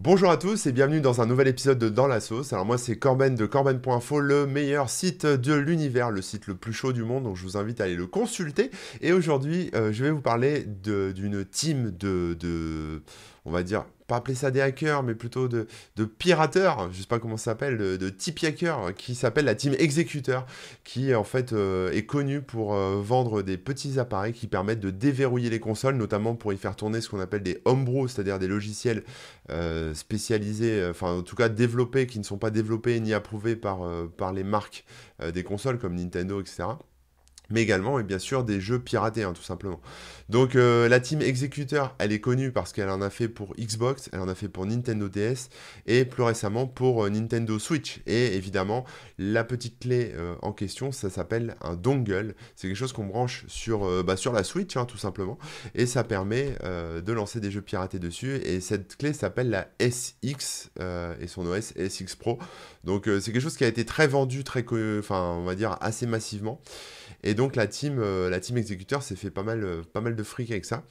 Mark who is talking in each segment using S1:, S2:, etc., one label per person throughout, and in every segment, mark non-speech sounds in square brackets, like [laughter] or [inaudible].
S1: Bonjour à tous et bienvenue dans un nouvel épisode de Dans la sauce. Alors moi c'est Corben de Corben.info, le meilleur site de l'univers, le site le plus chaud du monde, donc je vous invite à aller le consulter. Et aujourd'hui euh, je vais vous parler d'une team de, de, on va dire, pas appeler ça des hackers, mais plutôt de, pirateurs, je sais pas comment ça s'appelle, de, de hackers, qui s'appelle la team exécuteur, qui en fait euh, est connue pour euh, vendre des petits appareils qui permettent de déverrouiller les consoles, notamment pour y faire tourner ce qu'on appelle des homebrew, c'est-à-dire des logiciels euh, spécialisés, enfin en tout cas développés, qui ne sont pas développés ni approuvés par les marques des consoles comme Nintendo, etc mais également et bien sûr des jeux piratés hein, tout simplement. Donc euh, la team exécuteur, elle est connue parce qu'elle en a fait pour Xbox, elle en a fait pour Nintendo DS et plus récemment pour euh, Nintendo Switch. Et évidemment, la petite clé euh, en question, ça s'appelle un dongle. C'est quelque chose qu'on branche sur, bah, sur la Switch hein, tout simplement et ça permet de lancer des jeux piratés dessus. Et cette clé s'appelle la SX et son OS SX Pro. Donc c'est quelque chose qui a été très vendu, très, enfin on va dire assez massivement. Donc la team, euh, la team exécuteur s'est fait pas mal, euh, pas mal de fric avec ça.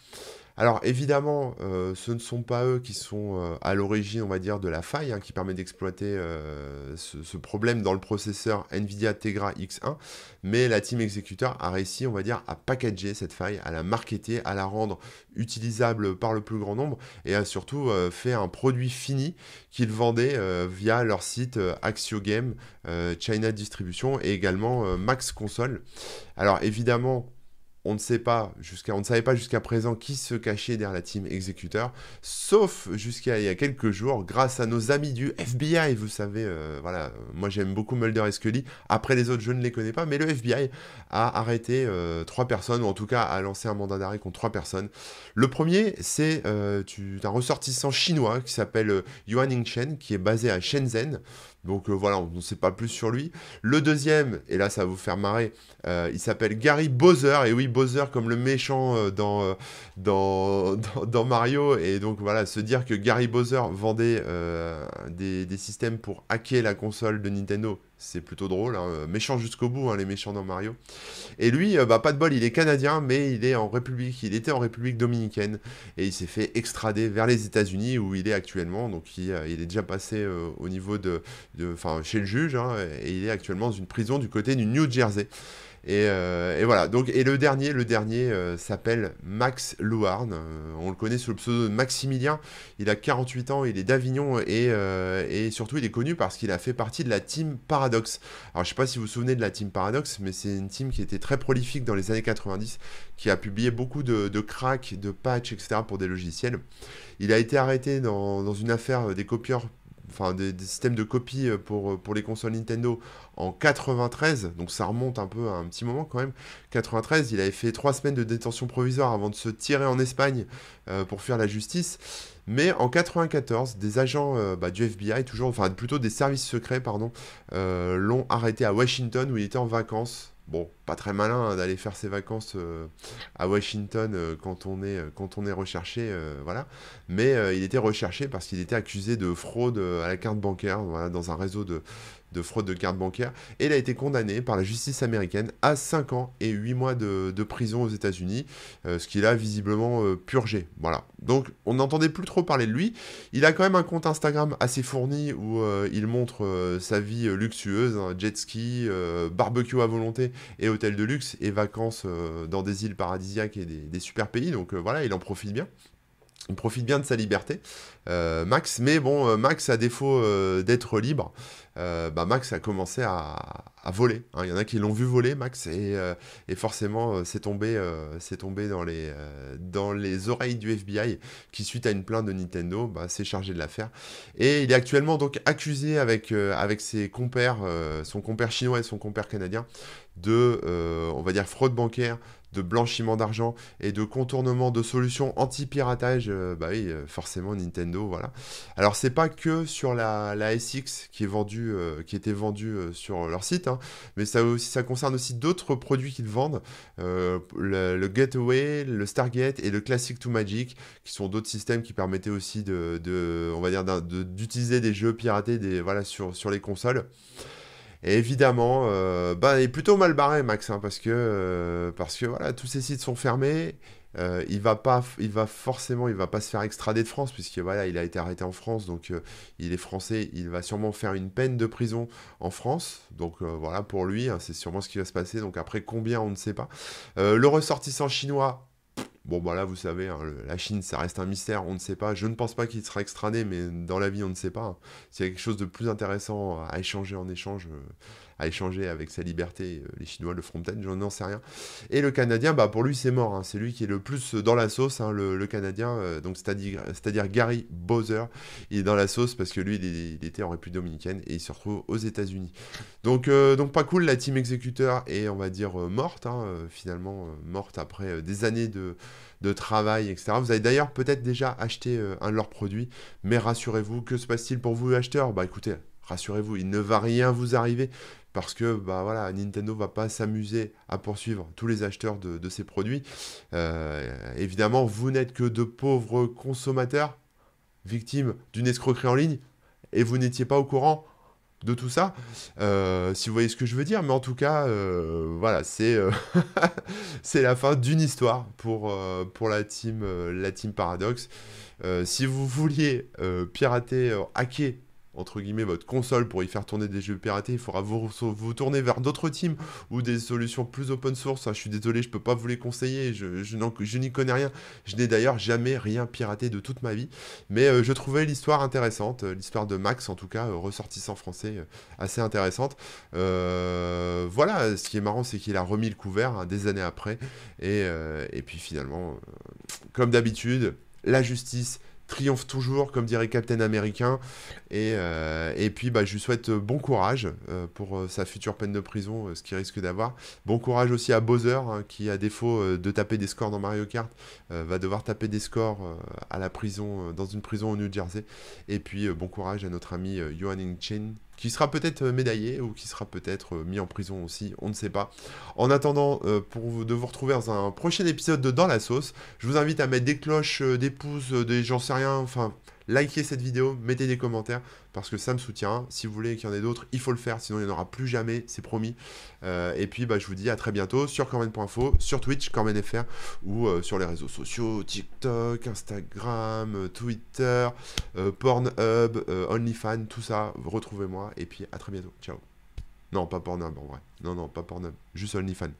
S1: Alors évidemment, euh, ce ne sont pas eux qui sont euh, à l'origine, on va dire, de la faille hein, qui permet d'exploiter euh, ce, problème dans le processeur NVIDIA Tegra X1, mais la team exécuteur a réussi, on va dire, à packager cette faille, à la marketer, à la rendre utilisable par le plus grand nombre, et a surtout fait un produit fini qu'ils vendaient via leur site Axio Game, China Distribution et également Max Console. Alors évidemment, on ne sait pas jusqu'à, savait pas jusqu'à présent qui se cachait derrière la team exécuteur, sauf jusqu'à il y a quelques jours, grâce à nos amis du FBI. Vous savez, euh, voilà, moi j'aime beaucoup Mulder et Scully. Après les autres, je ne les connais pas, mais le FBI a arrêté euh, trois personnes, ou en tout cas a lancé un mandat d'arrêt contre trois personnes. Le premier, c'est euh, un ressortissant chinois qui s'appelle Yuan Yingchen, qui est basé à Shenzhen. Donc voilà, on ne sait pas plus sur lui. Le deuxième, et là ça va vous faire marrer, il s'appelle Gary Bowser. Et oui, Bowser comme le méchant euh, euh, [laughs] dans, dans, Mario. Et donc voilà, se dire que Gary Bowser vendait euh, des, des, systèmes pour hacker la console de Nintendo, c'est plutôt drôle. Hein. Méchant jusqu'au bout, hein, les méchants dans Mario. Et lui, bah, pas de bol, il est canadien, mais il est en République, il était en République dominicaine. Et il s'est fait extrader vers les États-Unis où il est actuellement. Donc il, il est déjà passé au niveau de. Enfin, chez le juge. Hein, et il est actuellement dans une prison du côté du New Jersey. Euh, et, voilà. Donc, et le dernier, le dernier euh, s'appelle Max Louarn. Euh, on le connaît sous le pseudo de Maximilien. Il a 48 ans, il est d'Avignon et, surtout il est connu parce qu'il a fait partie de la team Paradox. Alors je sais pas si vous vous souvenez de la team Paradox, mais c'est une team qui était très prolifique dans les années 90, qui a publié beaucoup de, de cracks, de patchs, etc. pour des logiciels. Il a été arrêté dans, dans une affaire des copieurs enfin des, systèmes de copie euh, pour, euh, pour les consoles Nintendo en 93, donc ça remonte un peu à un petit moment quand même. 93, il avait fait trois semaines de détention provisoire avant de se tirer en Espagne euh, pour faire la justice. Mais en 94, des agents bah, du FBI, toujours, enfin plutôt des services secrets, pardon, l'ont arrêté à Washington où il était en vacances bon, pas très malin hein, d'aller faire ses vacances euh, à Washington euh, quand, on est, euh, quand on est recherché, voilà. Mais il était recherché parce qu'il était accusé de fraude à la carte bancaire, voilà, dans un réseau de, de fraude de carte bancaire. Et il a été condamné par la justice américaine à 5 ans et 8 mois de, prison aux États-Unis, euh, ce qu'il a visiblement euh, purgé. Voilà. Donc on n'entendait plus trop parler de lui. Il a quand même un compte Instagram assez fourni où euh, il montre sa vie luxueuse, hein, jet ski, barbecue à volonté et hôtel de luxe et vacances dans des îles paradisiaques et des, des super pays. Donc voilà, il en profite bien il profite bien de sa liberté, euh, Max. Mais bon, euh, Max, à défaut euh, d'être libre, bah, Max a commencé à, voler. Hein. Il y en a qui l'ont vu voler, Max, et, forcément, c'est tombé, tombé dans, les, dans les oreilles du FBI, qui, suite à une plainte de Nintendo, bah, s'est chargé de l'affaire. Et il est actuellement donc accusé avec, avec ses compères, son compère chinois et son compère canadien, de, on va dire, fraude bancaire, de blanchiment d'argent et de contournement de solutions anti-piratage, euh, bah oui, euh, forcément Nintendo, voilà. Alors c'est pas que sur la, la, SX qui est vendue, euh, qui était vendue sur leur site, hein, mais ça concerne aussi d'autres produits qu'ils vendent, le, le, Gateway, le Stargate et le Classic to Magic, qui sont d'autres systèmes qui permettaient aussi d'utiliser des jeux piratés, sur les consoles. Et évidemment, euh, bah, il est plutôt mal barré, Max, hein, parce que, euh, parce que voilà, tous ces sites sont fermés. Euh, il va pas, il va forcément, il va pas se faire extrader de France puisque voilà, il a été arrêté en France, donc euh, il est français. Il va sûrement faire une peine de prison en France, donc voilà pour lui, hein, c'est sûrement ce qui va se passer. Donc après combien, on ne sait pas. le ressortissant chinois, Bon, bah là, vous savez, hein, la Chine, ça reste un mystère, on ne sait pas. Je ne pense pas qu'il sera extradé, mais dans la vie, on ne sait pas. Hein. S'il y a quelque chose de plus intéressant à échanger en échange, à échanger avec sa liberté. Euh, les Chinois le feront peut-être, j'en sais rien. Et le Canadien, bah, pour lui, c'est mort. Hein. C'est lui qui est le plus dans la sauce, hein, le, Canadien. Euh, donc, c'est-à-dire Gary Bowser. Il est dans la sauce parce que lui, il, était en République Dominicaine et il se retrouve aux États-Unis. Donc, euh, donc, pas cool. La team exécuteur est, on va dire, morte, hein, finalement, morte après des années de de travail, etc. Vous avez d'ailleurs peut-être déjà acheté un de leurs produits, mais rassurez-vous, que se passe-t-il pour vous, acheteurs? Bah écoutez, rassurez-vous, il ne va rien vous arriver parce que bah voilà, Nintendo va pas s'amuser à poursuivre tous les acheteurs de, ces produits. Euh, évidemment, vous n'êtes que de pauvres consommateurs victimes d'une escroquerie en ligne et vous n'étiez pas au courant de tout ça, euh, si vous voyez ce que je veux dire, mais en tout cas, euh, voilà, c'est [laughs] c'est la fin d'une histoire pour, pour la team, la team Paradox. si vous vouliez pirater, hacker entre guillemets votre console pour y faire tourner des jeux piratés, il faudra vous, tourner vers d'autres teams ou des solutions plus open source. Ah, je suis désolé, je peux pas vous les conseiller, je n'y connais rien. Je n'ai d'ailleurs jamais rien piraté de toute ma vie, mais euh, je trouvais l'histoire intéressante, euh, l'histoire de Max en tout cas, euh, ressortissant français, assez intéressante. voilà, ce qui est marrant, c'est qu'il a remis le couvert hein, des années après, et, et puis finalement, comme d'habitude, la justice triomphe toujours, comme dirait Captain Américain. Et, euh, et puis, bah, je lui souhaite bon courage euh, pour euh, sa future peine de prison, ce qu'il risque d'avoir. Bon courage aussi à Bowser, hein, qui, à défaut de taper des scores dans Mario Kart, va devoir taper des scores à la prison, dans une prison au New Jersey. Et puis, bon courage à notre ami Yohan Ing-chen, qui sera peut-être euh, médaillé ou qui sera peut-être euh, mis en prison aussi, on ne sait pas. En attendant, euh, pour de vous retrouver dans un prochain épisode de Dans la sauce, je vous invite à mettre des cloches, des pouces, des j'en sais rien, enfin likez cette vidéo, mettez des commentaires parce que ça me soutient. Si vous voulez qu'il y en ait d'autres, il faut le faire, sinon il n'y en aura plus jamais, c'est promis. Euh, et puis bah, je vous dis à très bientôt sur Corben.info, sur Twitch, CorbenFR ou euh, sur les réseaux sociaux, TikTok, Instagram, Twitter, euh, Pornhub, OnlyFans, tout ça. Retrouvez-moi et puis à très bientôt. Ciao. Non, pas Pornhub en vrai. Non, non, pas Pornhub. Juste OnlyFans.